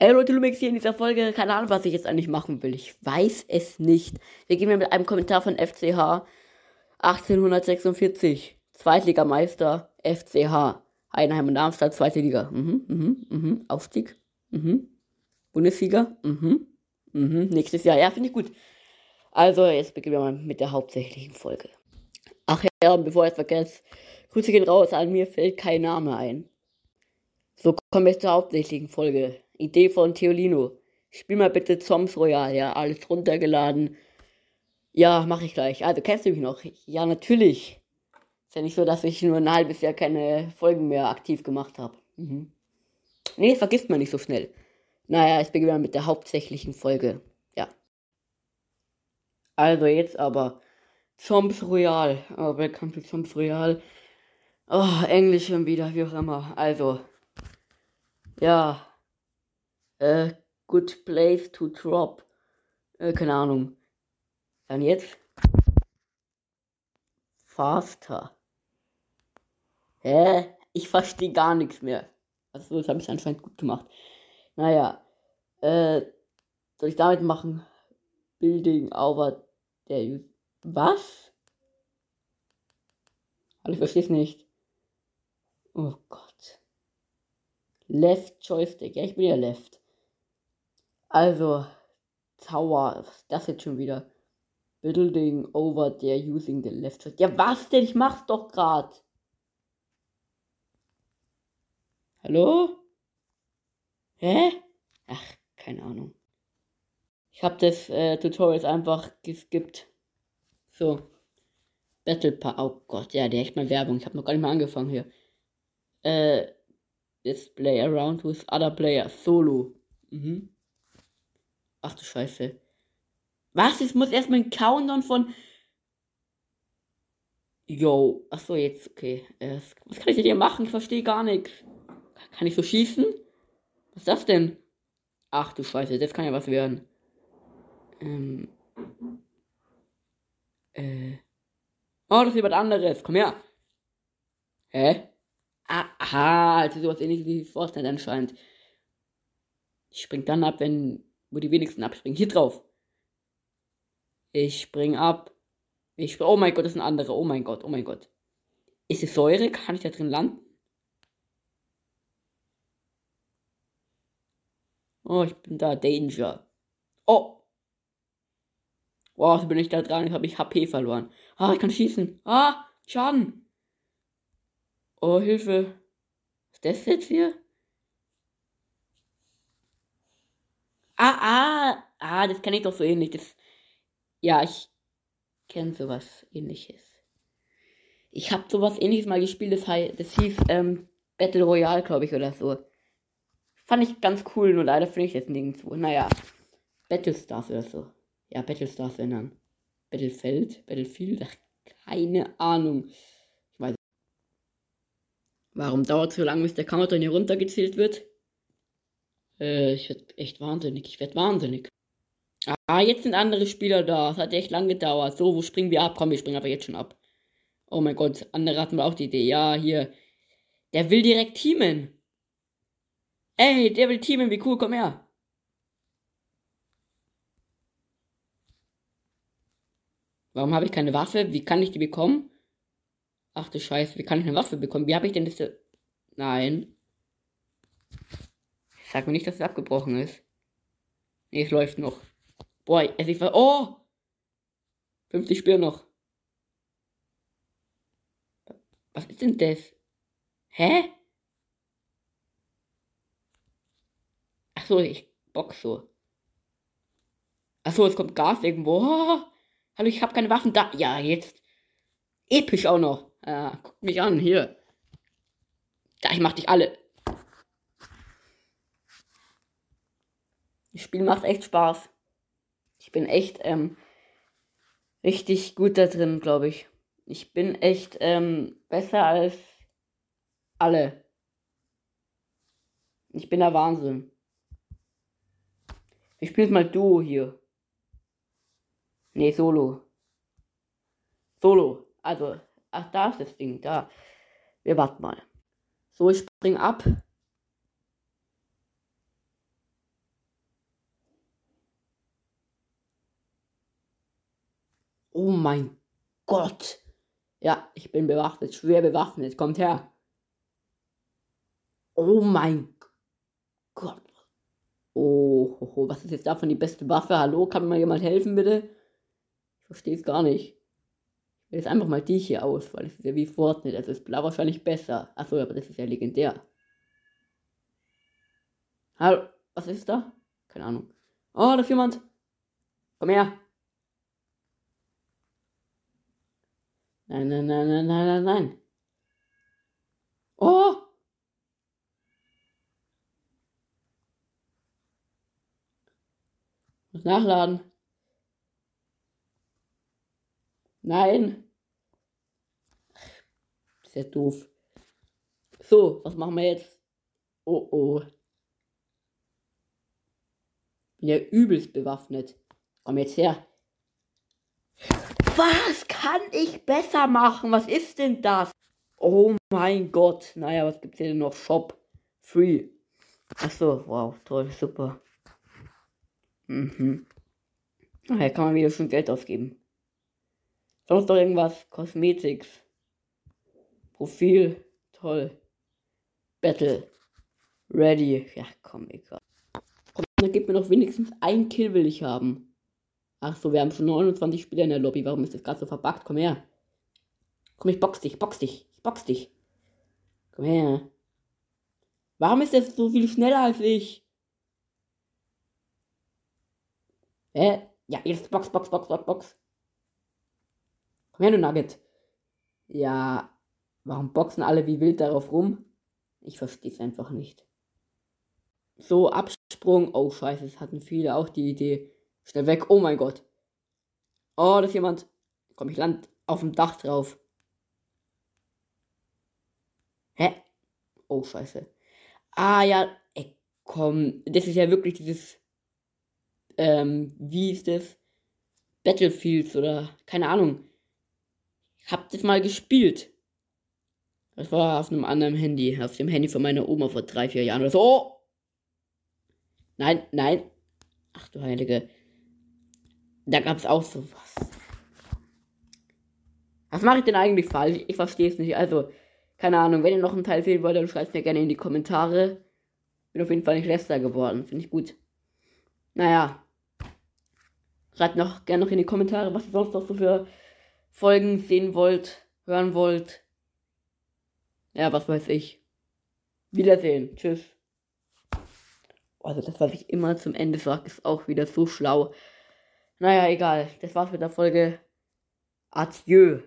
Ey Leute, Lumix hier in dieser Folge. Keine Ahnung, was ich jetzt eigentlich machen will. Ich weiß es nicht. Wir gehen mit einem Kommentar von FCH 1846. Zweitligameister FCH. Heidenheim und Darmstadt, zweite Liga. Mhm, mhm, mhm. Aufstieg. Mhm. Bundesliga. Mhm. Mhm. Nächstes Jahr. Ja, finde ich gut. Also, jetzt beginnen wir mal mit der hauptsächlichen Folge. Ach ja, bevor ich es vergesse, Grüße gehen raus, an mir fällt kein Name ein. So kommen wir zur hauptsächlichen Folge. Idee von Theolino. Spiel mal bitte Zombs Royal, ja, alles runtergeladen. Ja, mache ich gleich. Also, kennst du mich noch? Ja, natürlich. Ist ja nicht so, dass ich nur ein halbes Jahr keine Folgen mehr aktiv gemacht habe. Mhm. Nee, vergisst man nicht so schnell. Naja, ich beginne mit der hauptsächlichen Folge. Ja. Also jetzt aber Zombs Royal. Oh, Welcome to Zombs Royal. Oh, Englisch schon wieder, wie auch immer. Also. Ja. Äh, good place to drop. Äh, keine Ahnung. Dann jetzt. Faster. Hä? Ich verstehe gar nichts mehr. Also, das habe ich anscheinend gut gemacht. Naja. Äh, soll ich damit machen? Building over der. Was? Also, ich verstehe es nicht. Oh Gott. Left Joystick. Ja, ich bin ja Left. Also, Tower. Das jetzt schon wieder? Building over there using the left joystick. Ja, was denn? Ich mach's doch grad. Hallo? Hä? Ach, keine Ahnung. Ich habe das äh, Tutorial einfach geskippt. So. Battle Pass. Oh Gott, ja, der echt mal Werbung. Ich habe noch gar nicht mal angefangen hier. Äh, Display around with other players. Solo. Mhm. Ach du Scheiße. Was? Ich muss erstmal ein Countdown von. Yo. Achso, jetzt, okay. Äh, was kann ich denn hier machen? Ich verstehe gar nichts. Kann ich so schießen? Was ist das denn? Ach du Scheiße, das kann ja was werden. Ähm. Äh. Oh, das ist jemand anderes. Komm her. Hä? Aha, also sowas ähnliches wie Fortnite anscheinend. Ich spring dann ab, wenn, wo die wenigsten abspringen. Hier drauf. Ich spring ab. Ich spring, oh mein Gott, das ist ein anderer. Oh mein Gott, oh mein Gott. Ist es Säure? Kann ich da drin landen? Oh, ich bin da. Danger. Oh. Wow, so bin ich da dran. Jetzt habe ich HP verloren. Ah, ich kann schießen. Ah, Schaden. Oh, Hilfe. Ist das jetzt hier? Ah, ah, ah, das kenne ich doch so ähnlich. Das, ja, ich kenne sowas ähnliches. Ich habe sowas ähnliches mal gespielt, das, das hieß ähm, Battle Royale, glaube ich, oder so. Fand ich ganz cool, nur leider finde ich jetzt nirgendwo. Naja, Battlestars oder so. Ja, Battlestars ändern. Battlefeld, Battlefield, ach, keine Ahnung. Warum dauert es so lange, bis der Countdown hier runtergezählt wird? Äh, ich werde echt wahnsinnig. Ich werde wahnsinnig. Ah, jetzt sind andere Spieler da. Es hat echt lang gedauert. So, wo springen wir ab? Komm, wir springen aber jetzt schon ab. Oh mein Gott, andere hatten wir auch die Idee. Ja, hier. Der will direkt teamen. Ey, der will teamen. Wie cool, komm her. Warum habe ich keine Waffe? Wie kann ich die bekommen? Ach du Scheiße, wie kann ich eine Waffe bekommen? Wie habe ich denn das? Nein. Sag mir nicht, dass es abgebrochen ist. Nee, es läuft noch. Boah, es ist. Oh! 50 Spieler noch. Was ist denn das? Hä? Ach so, ich box so. Ach so, es kommt Gas irgendwo. Oh, hallo, ich habe keine Waffen da. Ja, jetzt. Episch auch noch. Ja, guck mich an, hier. Ja, ich mach dich alle. Das Spiel macht echt Spaß. Ich bin echt ähm, richtig gut da drin, glaube ich. Ich bin echt ähm, besser als alle. Ich bin der Wahnsinn. Ich spiele mal Duo hier. Nee, Solo. Solo. Also, Ach, da ist das Ding, da. Wir warten mal. So, ich spring ab. Oh mein Gott. Ja, ich bin bewaffnet, schwer bewaffnet. Kommt her. Oh mein Gott. Oh, was ist jetzt davon die beste Waffe? Hallo, kann mir jemand helfen, bitte? Ich verstehe es gar nicht. Jetzt einfach mal die hier aus, weil es ist ja wie Fortnite. Also ist blau wahrscheinlich besser. Achso, aber das ist ja legendär. Hallo, was ist da? Keine Ahnung. Oh, da ist jemand. Komm her. Nein, nein, nein, nein, nein, nein, nein. Oh! Muss nachladen. Nein. Ja doof. So, was machen wir jetzt? Oh oh. Bin ja übelst bewaffnet. Komm jetzt her. Was kann ich besser machen? Was ist denn das? Oh mein Gott. Naja, was gibt's hier denn noch? Shop. Free. Achso, wow, toll, super. Mhm. Naja, kann man wieder schon Geld ausgeben. Sonst noch irgendwas? Cosmetics. Profil. Toll. Battle. Ready. Ja, komm, egal. Komm, dann gib mir noch wenigstens ein Kill will ich haben. Ach so, wir haben schon 29 Spieler in der Lobby. Warum ist das gerade so verbuggt? Komm her. Komm, ich box dich, box dich, ich box dich. Komm her. Warum ist das so viel schneller als ich? Hä? Ja, jetzt Box, Box, Box, Box, Box. Du Nugget. Ja, warum boxen alle wie wild darauf rum? Ich verstehe es einfach nicht. So, Absprung. Oh, scheiße, es hatten viele auch die Idee. Schnell weg. Oh mein Gott. Oh, da ist jemand. Komm, ich land auf dem Dach drauf. Hä? Oh, scheiße. Ah, ja. Ey, komm. Das ist ja wirklich dieses. Ähm, wie ist das? Battlefields oder. Keine Ahnung. Ich hab das mal gespielt. Das war auf einem anderen Handy. Auf dem Handy von meiner Oma vor drei, vier Jahren oder so. Oh! Nein, nein. Ach du Heilige. Da gab es auch sowas. Was mache ich denn eigentlich falsch? Ich verstehe es nicht. Also, keine Ahnung, wenn ihr noch einen Teil sehen wollt, dann schreibt mir gerne in die Kommentare. Bin auf jeden Fall nicht letzter geworden. Finde ich gut. Naja. Schreibt noch gerne noch in die Kommentare, was ihr sonst noch so für Folgen sehen wollt, hören wollt. Ja, was weiß ich. Wiedersehen. Tschüss. Also das, was ich immer zum Ende sage, ist auch wieder so schlau. Naja, egal. Das war's mit der Folge. Adieu.